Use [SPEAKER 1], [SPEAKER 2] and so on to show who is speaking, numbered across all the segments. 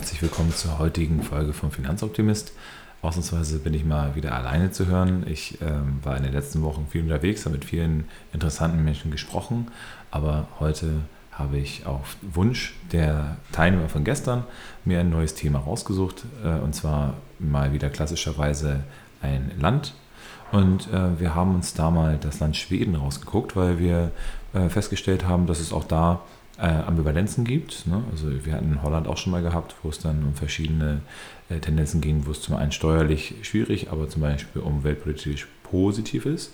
[SPEAKER 1] Herzlich willkommen zur heutigen Folge vom Finanzoptimist. Ausnahmsweise bin ich mal wieder alleine zu hören. Ich ähm, war in den letzten Wochen viel unterwegs, habe mit vielen interessanten Menschen gesprochen, aber heute habe ich auf Wunsch der Teilnehmer von gestern mir ein neues Thema rausgesucht äh, und zwar mal wieder klassischerweise ein Land. Und äh, wir haben uns da mal das Land Schweden rausgeguckt, weil wir äh, festgestellt haben, dass es auch da äh, Ambivalenzen gibt. Ne? Also wir hatten in Holland auch schon mal gehabt, wo es dann um verschiedene äh, Tendenzen ging, wo es zum einen steuerlich schwierig, aber zum Beispiel umweltpolitisch positiv ist.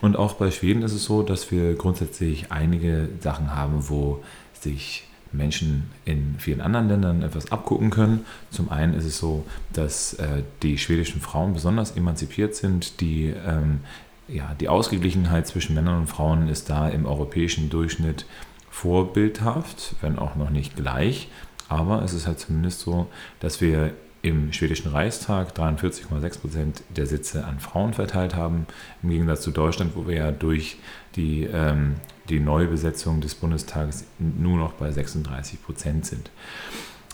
[SPEAKER 1] Und auch bei Schweden ist es so, dass wir grundsätzlich einige Sachen haben, wo sich Menschen in vielen anderen Ländern etwas abgucken können. Zum einen ist es so, dass äh, die schwedischen Frauen besonders emanzipiert sind. Die, ähm, ja, die Ausgeglichenheit zwischen Männern und Frauen ist da im europäischen Durchschnitt vorbildhaft, wenn auch noch nicht gleich. Aber es ist halt zumindest so, dass wir im schwedischen Reichstag 43,6 Prozent der Sitze an Frauen verteilt haben, im Gegensatz zu Deutschland, wo wir ja durch die, ähm, die Neubesetzung des Bundestages nur noch bei 36 Prozent sind.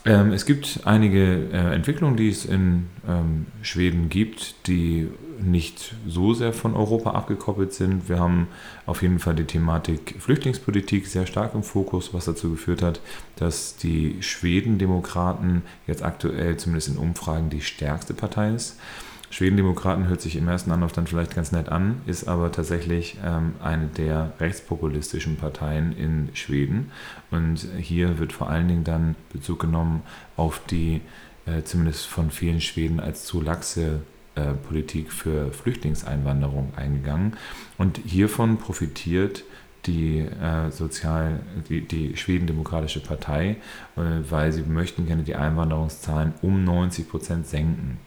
[SPEAKER 1] Ähm, es gibt einige äh, Entwicklungen, die es in ähm, Schweden gibt, die nicht so sehr von Europa abgekoppelt sind. Wir haben auf jeden Fall die Thematik Flüchtlingspolitik sehr stark im Fokus, was dazu geführt hat, dass die Schweden-Demokraten jetzt aktuell zumindest in Umfragen die stärkste Partei ist. Schwedendemokraten hört sich im ersten Anlauf dann vielleicht ganz nett an, ist aber tatsächlich ähm, eine der rechtspopulistischen Parteien in Schweden. Und hier wird vor allen Dingen dann Bezug genommen auf die äh, zumindest von vielen Schweden als zu laxe äh, Politik für Flüchtlingseinwanderung eingegangen. Und hiervon profitiert die äh, sozial die, die Schwedendemokratische Partei, äh, weil sie möchten gerne die Einwanderungszahlen um 90 Prozent senken.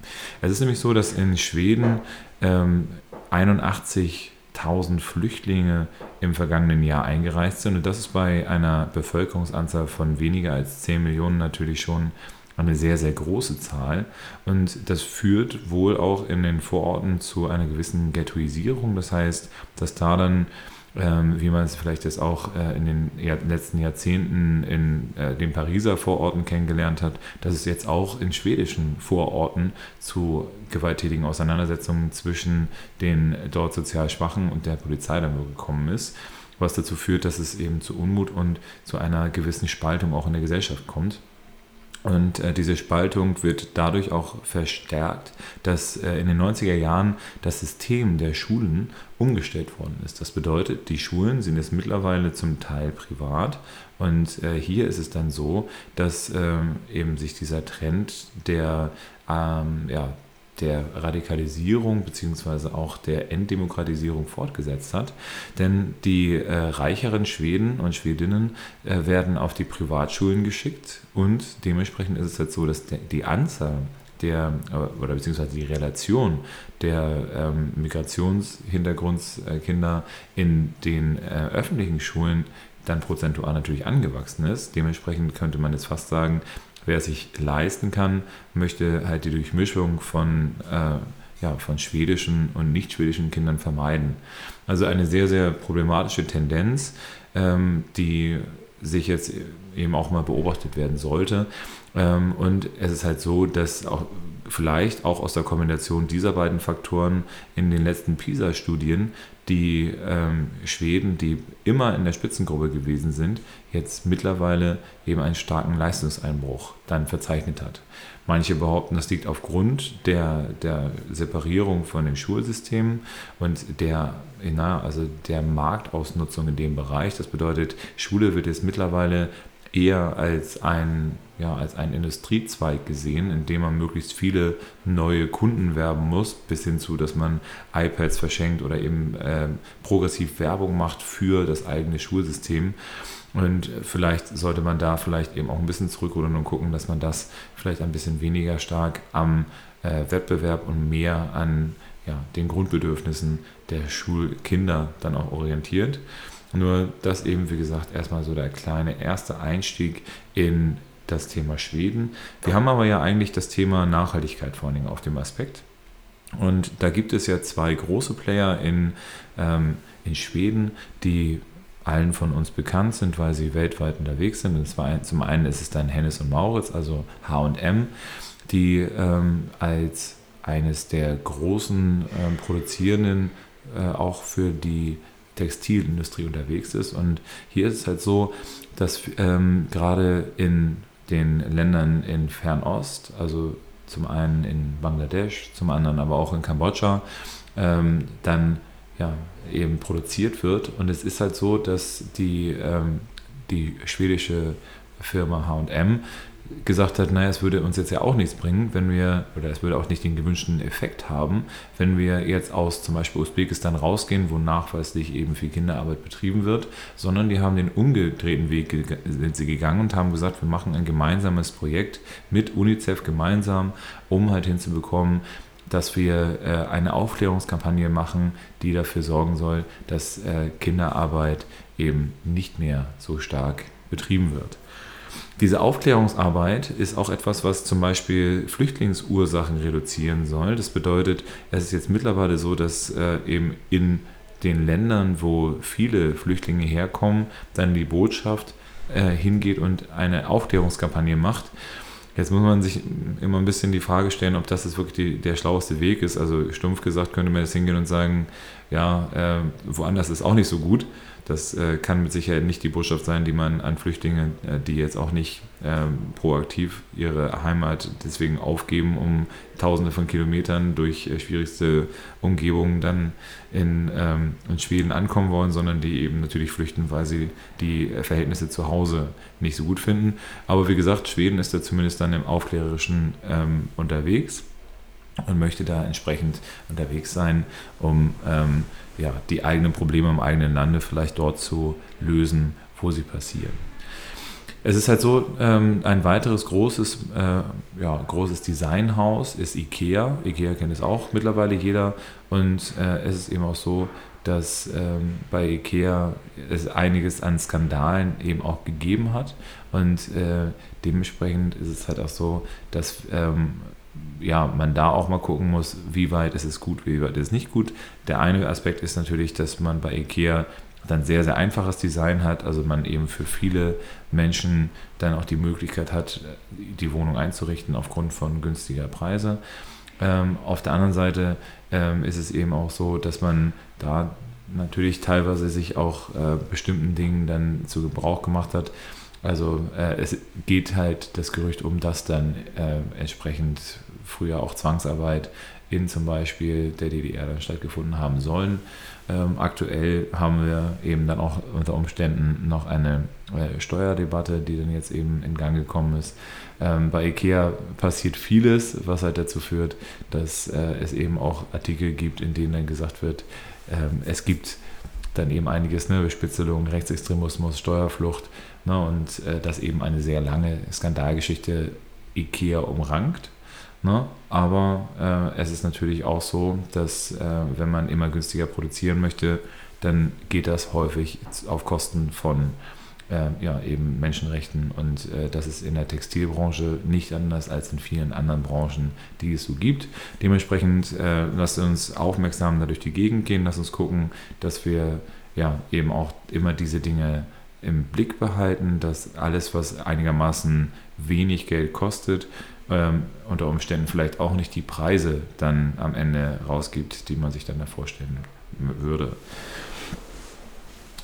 [SPEAKER 1] Es ist nämlich so, dass in Schweden ähm, 81.000 Flüchtlinge im vergangenen Jahr eingereist sind und das ist bei einer Bevölkerungsanzahl von weniger als 10 Millionen natürlich schon eine sehr, sehr große Zahl. Und das führt wohl auch in den Vororten zu einer gewissen Ghettoisierung. Das heißt, dass da dann ähm, wie man es vielleicht jetzt auch äh, in den letzten Jahrzehnten in äh, den Pariser Vororten kennengelernt hat, dass es jetzt auch in schwedischen Vororten zu gewalttätigen Auseinandersetzungen zwischen den dort sozial Schwachen und der Polizei dann gekommen ist, was dazu führt, dass es eben zu Unmut und zu einer gewissen Spaltung auch in der Gesellschaft kommt. Und äh, diese Spaltung wird dadurch auch verstärkt, dass äh, in den 90er Jahren das System der Schulen umgestellt worden ist. Das bedeutet, die Schulen sind jetzt mittlerweile zum Teil privat. Und äh, hier ist es dann so, dass ähm, eben sich dieser Trend der ähm, ja, der Radikalisierung beziehungsweise auch der Enddemokratisierung fortgesetzt hat. Denn die äh, reicheren Schweden und Schwedinnen äh, werden auf die Privatschulen geschickt und dementsprechend ist es halt so, dass der, die Anzahl der, äh, oder beziehungsweise die Relation der ähm, Migrationshintergrundskinder in den äh, öffentlichen Schulen dann prozentual natürlich angewachsen ist. Dementsprechend könnte man jetzt fast sagen, wer sich leisten kann, möchte halt die Durchmischung von, äh, ja, von schwedischen und nicht schwedischen Kindern vermeiden. Also eine sehr, sehr problematische Tendenz, ähm, die sich jetzt eben auch mal beobachtet werden sollte. Ähm, und es ist halt so, dass auch vielleicht auch aus der Kombination dieser beiden Faktoren in den letzten PISA-Studien die ähm, Schweden, die immer in der Spitzengruppe gewesen sind, jetzt mittlerweile eben einen starken Leistungseinbruch dann verzeichnet hat. Manche behaupten, das liegt aufgrund der, der Separierung von den Schulsystemen und der, na, also der Marktausnutzung in dem Bereich. Das bedeutet, Schule wird jetzt mittlerweile eher als ein, ja, als ein Industriezweig gesehen, in dem man möglichst viele neue Kunden werben muss, bis hin zu, dass man iPads verschenkt oder eben äh, progressiv Werbung macht für das eigene Schulsystem. Und vielleicht sollte man da vielleicht eben auch ein bisschen zurückrudern und gucken, dass man das vielleicht ein bisschen weniger stark am äh, Wettbewerb und mehr an ja, den Grundbedürfnissen der Schulkinder dann auch orientiert. Nur das eben, wie gesagt, erstmal so der kleine erste Einstieg in das Thema Schweden. Wir haben aber ja eigentlich das Thema Nachhaltigkeit vor allen Dingen auf dem Aspekt. Und da gibt es ja zwei große Player in, ähm, in Schweden, die allen von uns bekannt sind, weil sie weltweit unterwegs sind. Und zwar zum einen ist es dann Hennes und Mauritz, also H&M, die ähm, als eines der großen ähm, produzierenden äh, auch für die Textilindustrie unterwegs ist. Und hier ist es halt so, dass ähm, gerade in den Ländern in Fernost, also zum einen in Bangladesch, zum anderen aber auch in Kambodscha, ähm, dann ja, eben produziert wird. Und es ist halt so, dass die, ähm, die schwedische Firma HM gesagt hat, naja, es würde uns jetzt ja auch nichts bringen, wenn wir, oder es würde auch nicht den gewünschten Effekt haben, wenn wir jetzt aus zum Beispiel Usbekistan rausgehen, wo nachweislich eben viel Kinderarbeit betrieben wird, sondern die haben den umgedrehten Weg sind sie gegangen und haben gesagt, wir machen ein gemeinsames Projekt mit UNICEF gemeinsam, um halt hinzubekommen, dass wir äh, eine Aufklärungskampagne machen, die dafür sorgen soll, dass äh, Kinderarbeit eben nicht mehr so stark betrieben wird. Diese Aufklärungsarbeit ist auch etwas, was zum Beispiel Flüchtlingsursachen reduzieren soll. Das bedeutet, es ist jetzt mittlerweile so, dass äh, eben in den Ländern, wo viele Flüchtlinge herkommen, dann die Botschaft äh, hingeht und eine Aufklärungskampagne macht. Jetzt muss man sich immer ein bisschen die Frage stellen, ob das jetzt wirklich die, der schlaueste Weg ist. Also stumpf gesagt könnte man jetzt hingehen und sagen, ja, äh, woanders ist auch nicht so gut. Das äh, kann mit Sicherheit nicht die Botschaft sein, die man an Flüchtlinge, äh, die jetzt auch nicht ähm, proaktiv ihre Heimat deswegen aufgeben, um tausende von Kilometern durch äh, schwierigste Umgebungen dann in, ähm, in Schweden ankommen wollen, sondern die eben natürlich flüchten, weil sie die Verhältnisse zu Hause nicht so gut finden. Aber wie gesagt, Schweden ist da zumindest dann im Aufklärerischen ähm, unterwegs und möchte da entsprechend unterwegs sein, um ähm, ja, die eigenen Probleme im eigenen Lande vielleicht dort zu lösen, wo sie passieren. Es ist halt so, ähm, ein weiteres großes, äh, ja, großes Designhaus ist IKEA. IKEA kennt es auch mittlerweile jeder. Und äh, es ist eben auch so, dass ähm, bei IKEA es einiges an Skandalen eben auch gegeben hat. Und äh, dementsprechend ist es halt auch so, dass ähm, ja, man da auch mal gucken muss, wie weit ist es gut, wie weit ist es nicht gut. Der eine Aspekt ist natürlich, dass man bei IKEA dann sehr, sehr einfaches Design hat, also man eben für viele Menschen dann auch die Möglichkeit hat, die Wohnung einzurichten aufgrund von günstiger Preise. Ähm, auf der anderen Seite ähm, ist es eben auch so, dass man da natürlich teilweise sich auch äh, bestimmten Dingen dann zu Gebrauch gemacht hat. Also äh, es geht halt das Gerücht um, dass dann äh, entsprechend früher auch Zwangsarbeit in zum Beispiel der DDR dann stattgefunden haben sollen. Ähm, aktuell haben wir eben dann auch unter Umständen noch eine äh, Steuerdebatte, die dann jetzt eben in Gang gekommen ist. Ähm, bei IKEA passiert vieles, was halt dazu führt, dass äh, es eben auch Artikel gibt, in denen dann gesagt wird, ähm, es gibt dann eben einiges, ne, Bespitzelung, Rechtsextremismus, Steuerflucht ne, und äh, dass eben eine sehr lange Skandalgeschichte IKEA umrankt Ne? Aber äh, es ist natürlich auch so, dass äh, wenn man immer günstiger produzieren möchte, dann geht das häufig auf Kosten von äh, ja, eben Menschenrechten. Und äh, das ist in der Textilbranche nicht anders als in vielen anderen Branchen, die es so gibt. Dementsprechend äh, lasst uns aufmerksam da durch die Gegend gehen, lasst uns gucken, dass wir ja eben auch immer diese Dinge im Blick behalten, dass alles, was einigermaßen wenig Geld kostet, ähm, unter Umständen vielleicht auch nicht die Preise dann am Ende rausgibt, die man sich dann da vorstellen würde.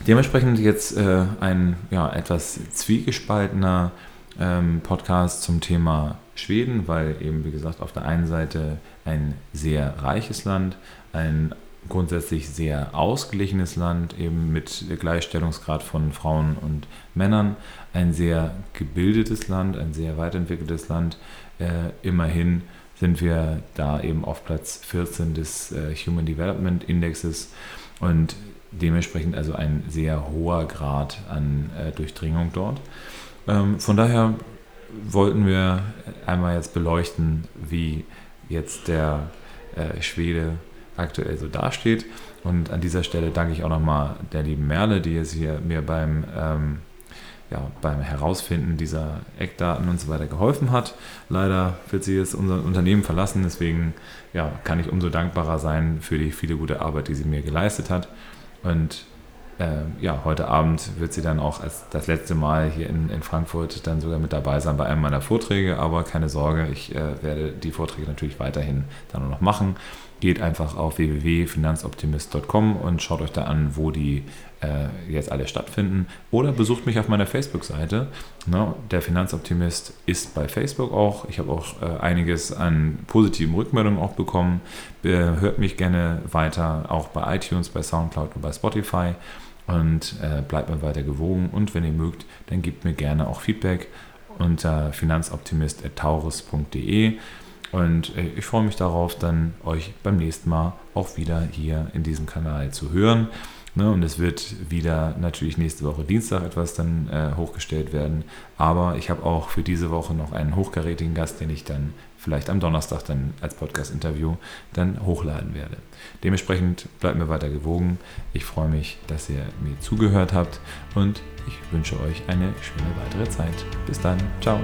[SPEAKER 1] Dementsprechend jetzt äh, ein ja, etwas zwiegespaltener ähm, Podcast zum Thema Schweden, weil eben, wie gesagt, auf der einen Seite ein sehr reiches Land, ein grundsätzlich sehr ausgeglichenes Land, eben mit Gleichstellungsgrad von Frauen und Männern, ein sehr gebildetes Land, ein sehr weit entwickeltes Land, äh, immerhin sind wir da eben auf Platz 14 des äh, Human Development Indexes und dementsprechend also ein sehr hoher Grad an äh, Durchdringung dort. Ähm, von daher wollten wir einmal jetzt beleuchten, wie jetzt der äh, Schwede aktuell so dasteht. Und an dieser Stelle danke ich auch nochmal der lieben Merle, die jetzt hier mir beim ähm, ja, beim Herausfinden dieser Eckdaten und so weiter geholfen hat. Leider wird sie jetzt unser Unternehmen verlassen, deswegen ja, kann ich umso dankbarer sein für die viele gute Arbeit, die sie mir geleistet hat. Und äh, ja, heute Abend wird sie dann auch als das letzte Mal hier in, in Frankfurt dann sogar mit dabei sein bei einem meiner Vorträge. Aber keine Sorge, ich äh, werde die Vorträge natürlich weiterhin dann noch machen. Geht einfach auf www.finanzoptimist.com und schaut euch da an, wo die äh, jetzt alle stattfinden. Oder besucht mich auf meiner Facebook-Seite. Ne, der Finanzoptimist ist bei Facebook auch. Ich habe auch äh, einiges an positiven Rückmeldungen auch bekommen. hört mich gerne weiter, auch bei iTunes, bei Soundcloud und bei Spotify. Und äh, bleibt mir weiter gewogen. Und wenn ihr mögt, dann gebt mir gerne auch Feedback unter finanzoptimist.taurus.de. Und äh, ich freue mich darauf, dann euch beim nächsten Mal auch wieder hier in diesem Kanal zu hören. Ne, und es wird wieder natürlich nächste Woche Dienstag etwas dann äh, hochgestellt werden. Aber ich habe auch für diese Woche noch einen hochkarätigen Gast, den ich dann vielleicht am Donnerstag dann als Podcast-Interview dann hochladen werde. Dementsprechend bleibt mir weiter gewogen. Ich freue mich, dass ihr mir zugehört habt und ich wünsche euch eine schöne weitere Zeit. Bis dann. Ciao.